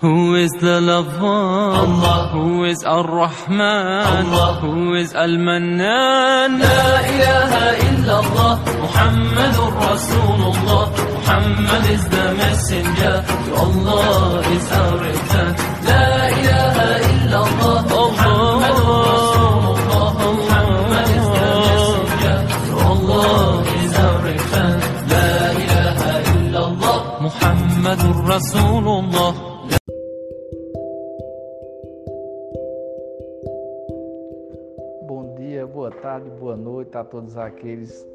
Who is the lover? Allah. Who is Ar-Rahman? Allah. Who is Al-Mannan? لا إله إلا الله محمد رسول الله Muhammad is the messenger to Allah is our return لا إله إلا الله محمد رسول الله Muhammad is the messenger to Allah is our return لا إله إلا الله محمد رسول boa noite a todos aqueles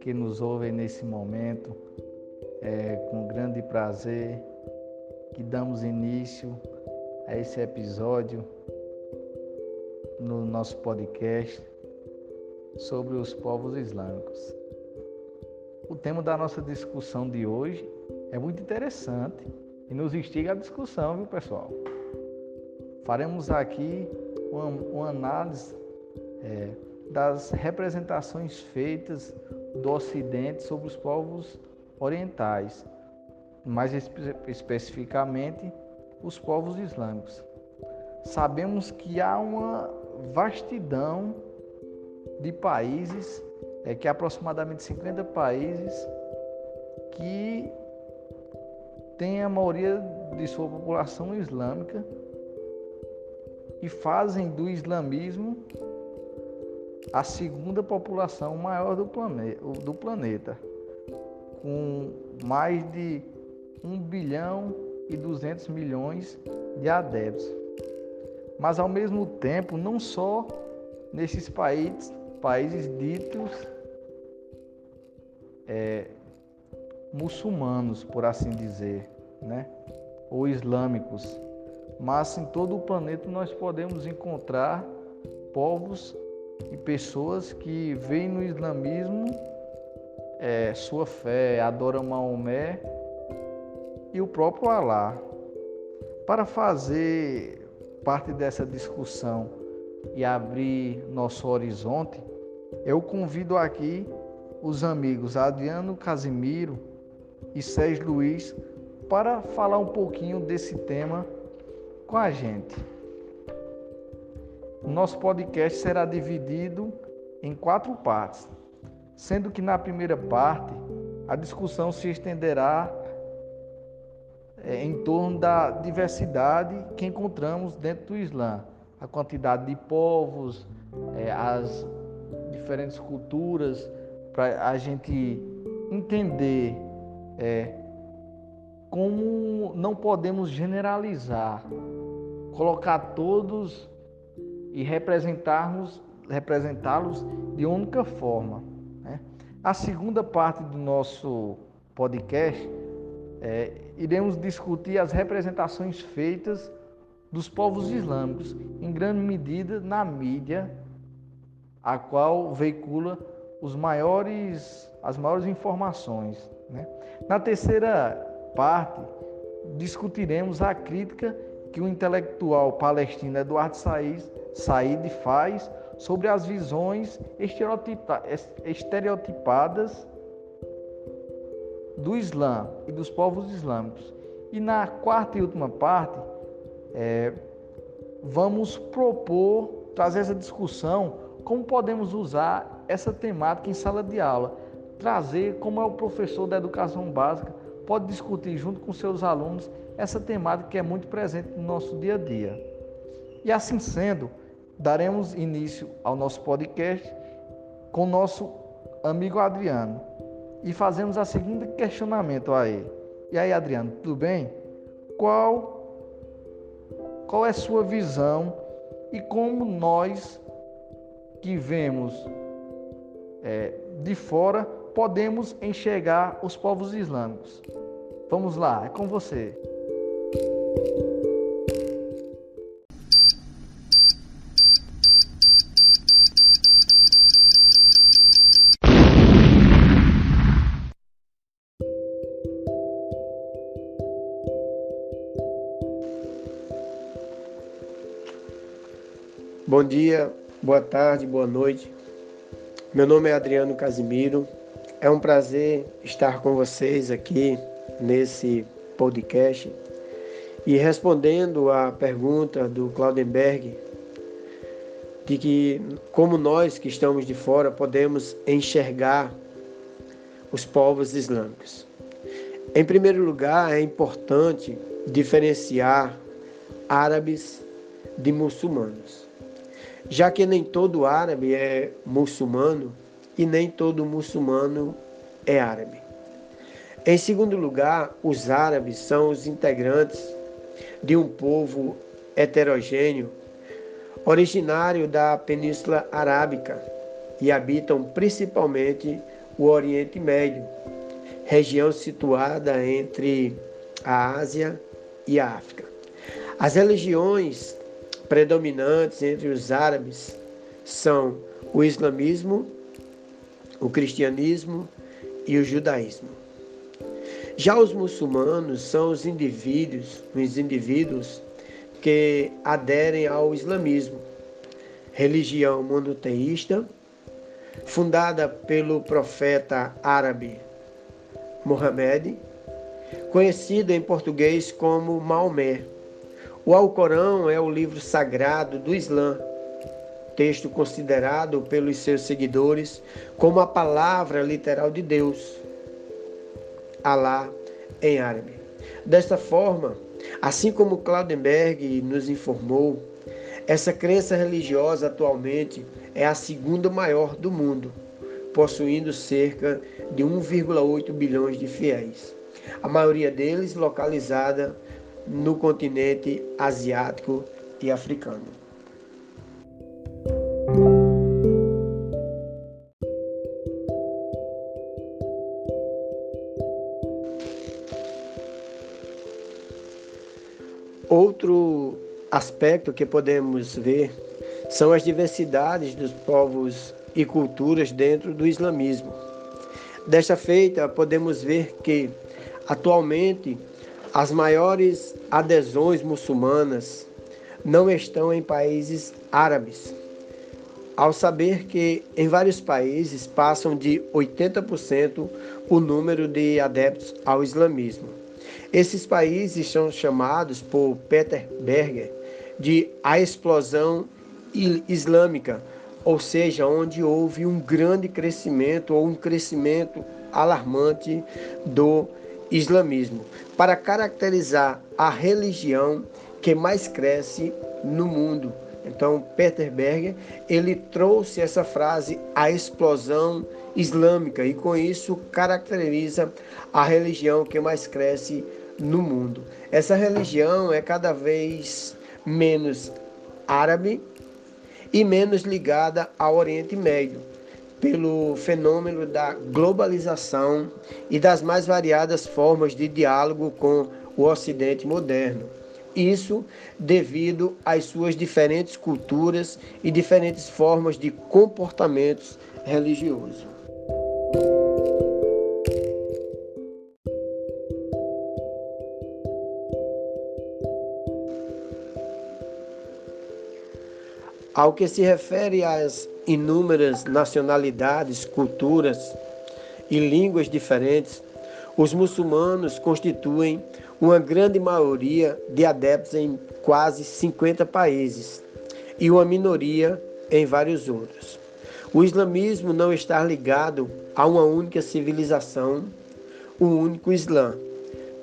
que nos ouvem nesse momento. É com grande prazer que damos início a esse episódio no nosso podcast sobre os povos islâmicos. O tema da nossa discussão de hoje é muito interessante e nos instiga a discussão, viu, pessoal? Faremos aqui uma, uma análise é, das representações feitas do Ocidente sobre os povos orientais, mais espe especificamente os povos islâmicos. Sabemos que há uma vastidão de países, é, que aproximadamente 50 países, que tem a maioria de sua população islâmica e fazem do islamismo a segunda população maior do, plane do planeta, com mais de 1 bilhão e 200 milhões de adeptos. Mas ao mesmo tempo, não só nesses países, países ditos é, muçulmanos, por assim dizer, né? ou islâmicos, mas em todo o planeta nós podemos encontrar povos e pessoas que veem no islamismo é, sua fé, adoram Maomé e o próprio Alá. Para fazer parte dessa discussão e abrir nosso horizonte, eu convido aqui os amigos Adriano Casimiro e Sérgio Luiz para falar um pouquinho desse tema com a gente. O nosso podcast será dividido em quatro partes, sendo que na primeira parte a discussão se estenderá é, em torno da diversidade que encontramos dentro do Islã, a quantidade de povos, é, as diferentes culturas, para a gente entender é, como não podemos generalizar, colocar todos e representarmos representá-los de única forma. Né? A segunda parte do nosso podcast é, iremos discutir as representações feitas dos povos islâmicos, em grande medida na mídia, a qual veicula os maiores, as maiores informações. Né? Na terceira parte, discutiremos a crítica que o intelectual palestino Eduardo Said faz sobre as visões estereotipadas do Islã e dos povos islâmicos. E na quarta e última parte, é, vamos propor, trazer essa discussão, como podemos usar essa temática em sala de aula, trazer como é o professor da educação básica pode discutir junto com seus alunos essa temática que é muito presente no nosso dia a dia. E assim sendo, daremos início ao nosso podcast com nosso amigo Adriano e fazemos a seguinte questionamento a ele. E aí, Adriano, tudo bem? Qual qual é sua visão e como nós que vemos é, de fora podemos enxergar os povos islâmicos? Vamos lá, é com você. Bom dia, boa tarde, boa noite. Meu nome é Adriano Casimiro. É um prazer estar com vocês aqui nesse podcast. E respondendo à pergunta do Claudenberg, de que como nós que estamos de fora podemos enxergar os povos islâmicos. Em primeiro lugar, é importante diferenciar árabes de muçulmanos, já que nem todo árabe é muçulmano e nem todo muçulmano é árabe. Em segundo lugar, os árabes são os integrantes de um povo heterogêneo, originário da Península Arábica e habitam principalmente o Oriente Médio, região situada entre a Ásia e a África. As religiões predominantes entre os árabes são o islamismo, o cristianismo e o judaísmo. Já os muçulmanos são os indivíduos, os indivíduos que aderem ao islamismo, religião monoteísta, fundada pelo profeta árabe Mohammed, conhecido em português como Maomé. O Alcorão é o livro sagrado do Islã, texto considerado pelos seus seguidores como a palavra literal de Deus. Alá em árabe. Desta forma, assim como Claudenberg nos informou, essa crença religiosa atualmente é a segunda maior do mundo, possuindo cerca de 1,8 bilhões de fiéis, a maioria deles localizada no continente asiático e africano. Outro aspecto que podemos ver são as diversidades dos povos e culturas dentro do islamismo. Desta feita, podemos ver que, atualmente, as maiores adesões muçulmanas não estão em países árabes, ao saber que em vários países passam de 80% o número de adeptos ao islamismo. Esses países são chamados por Peter Berger de a explosão islâmica, ou seja, onde houve um grande crescimento ou um crescimento alarmante do islamismo, para caracterizar a religião que mais cresce no mundo. Então, Peter Berger, ele trouxe essa frase a explosão islâmica e com isso caracteriza a religião que mais cresce no mundo. Essa religião é cada vez menos árabe e menos ligada ao Oriente Médio, pelo fenômeno da globalização e das mais variadas formas de diálogo com o Ocidente moderno. Isso devido às suas diferentes culturas e diferentes formas de comportamentos religiosos. Ao que se refere às inúmeras nacionalidades, culturas e línguas diferentes, os muçulmanos constituem uma grande maioria de adeptos em quase 50 países e uma minoria em vários outros. O islamismo não está ligado a uma única civilização, um único Islã.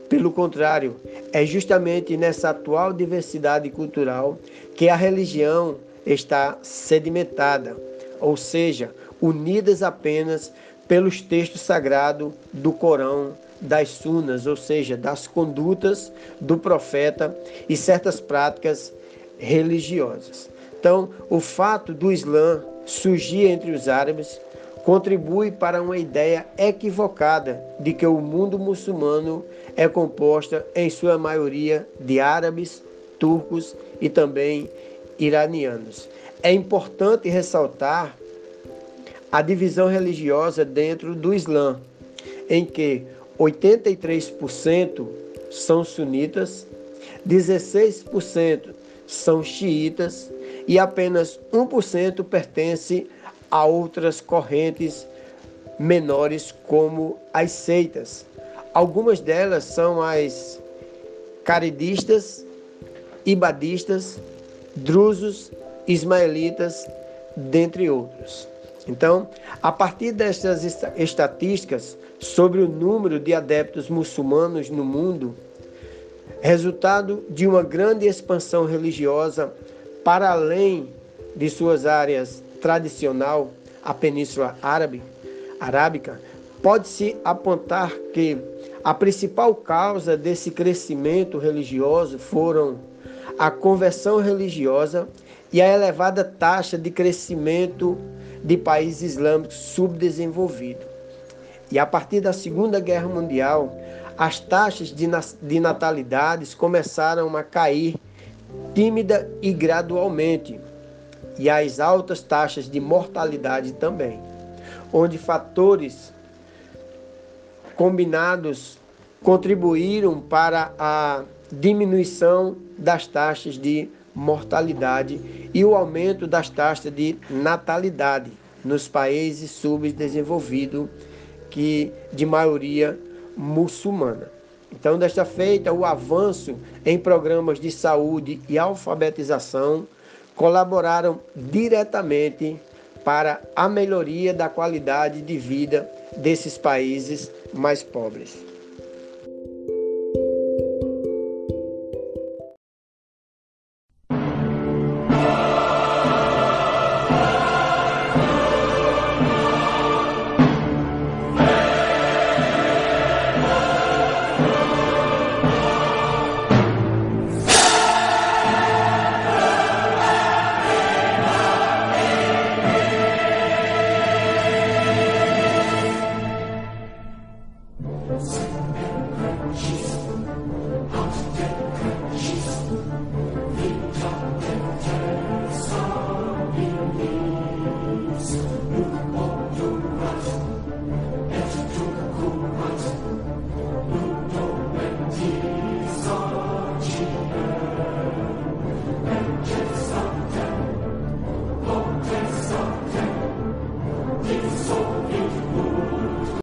Pelo contrário, é justamente nessa atual diversidade cultural que a religião está sedimentada, ou seja, unidas apenas pelos textos sagrados do Corão, das sunas, ou seja, das condutas do profeta e certas práticas religiosas. Então, o fato do Islã surgir entre os árabes contribui para uma ideia equivocada de que o mundo muçulmano é composto em sua maioria de árabes, turcos e também iranianos. É importante ressaltar a divisão religiosa dentro do Islã, em que 83% são sunitas, 16% são xiitas e apenas 1% pertence a outras correntes menores como as seitas. Algumas delas são as caridistas, ibadistas, drusos, ismaelitas, dentre outros. Então, a partir destas estatísticas sobre o número de adeptos muçulmanos no mundo, resultado de uma grande expansão religiosa para além de suas áreas tradicional, a Península Árabe, Arábica, pode-se apontar que a principal causa desse crescimento religioso foram a conversão religiosa e a elevada taxa de crescimento de países islâmicos subdesenvolvidos. E a partir da Segunda Guerra Mundial, as taxas de natalidades começaram a cair tímida e gradualmente, e as altas taxas de mortalidade também, onde fatores combinados contribuíram para a diminuição das taxas de mortalidade e o aumento das taxas de natalidade nos países subdesenvolvidos que de maioria muçulmana. Então, desta feita, o avanço em programas de saúde e alfabetização colaboraram diretamente para a melhoria da qualidade de vida desses países mais pobres.